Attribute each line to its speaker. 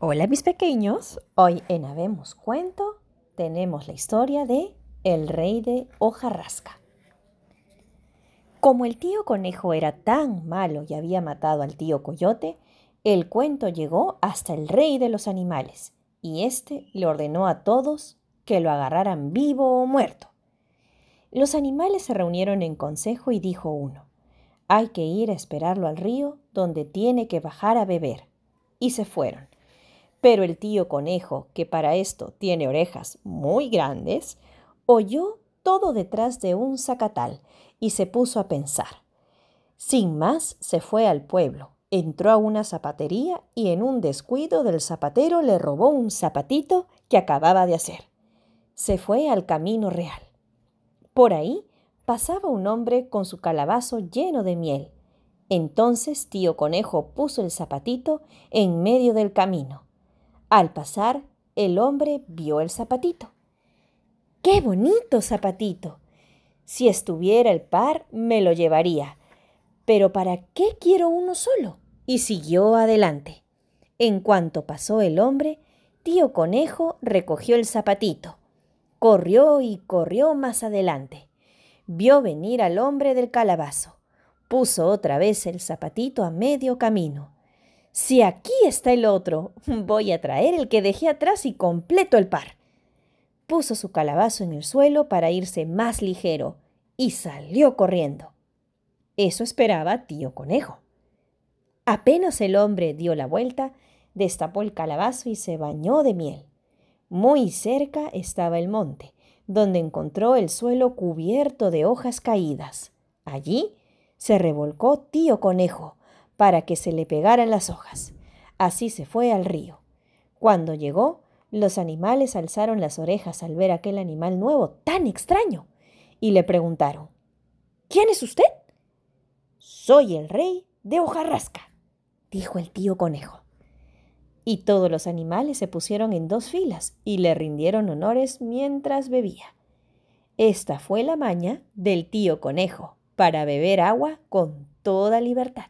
Speaker 1: Hola mis pequeños, hoy en Habemos Cuento tenemos la historia de El rey de hojarrasca. Como el tío conejo era tan malo y había matado al tío coyote, el cuento llegó hasta el rey de los animales y éste le ordenó a todos que lo agarraran vivo o muerto. Los animales se reunieron en consejo y dijo uno, hay que ir a esperarlo al río donde tiene que bajar a beber. Y se fueron. Pero el tío conejo, que para esto tiene orejas muy grandes, oyó todo detrás de un zacatal y se puso a pensar. Sin más, se fue al pueblo, entró a una zapatería y en un descuido del zapatero le robó un zapatito que acababa de hacer. Se fue al camino real. Por ahí pasaba un hombre con su calabazo lleno de miel. Entonces tío conejo puso el zapatito en medio del camino al pasar, el hombre vio el zapatito. ¡Qué bonito zapatito! Si estuviera el par, me lo llevaría. Pero ¿para qué quiero uno solo? Y siguió adelante. En cuanto pasó el hombre, tío conejo recogió el zapatito. Corrió y corrió más adelante. Vio venir al hombre del calabazo. Puso otra vez el zapatito a medio camino si aquí está el otro, voy a traer el que dejé atrás y completo el par. Puso su calabazo en el suelo para irse más ligero y salió corriendo. Eso esperaba tío conejo. Apenas el hombre dio la vuelta, destapó el calabazo y se bañó de miel. Muy cerca estaba el monte, donde encontró el suelo cubierto de hojas caídas. Allí se revolcó tío conejo para que se le pegaran las hojas. Así se fue al río. Cuando llegó, los animales alzaron las orejas al ver aquel animal nuevo tan extraño y le preguntaron, ¿Quién es usted? Soy el rey de hojarrasca, dijo el tío conejo. Y todos los animales se pusieron en dos filas y le rindieron honores mientras bebía. Esta fue la maña del tío conejo para beber agua con toda libertad.